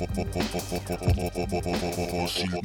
よし。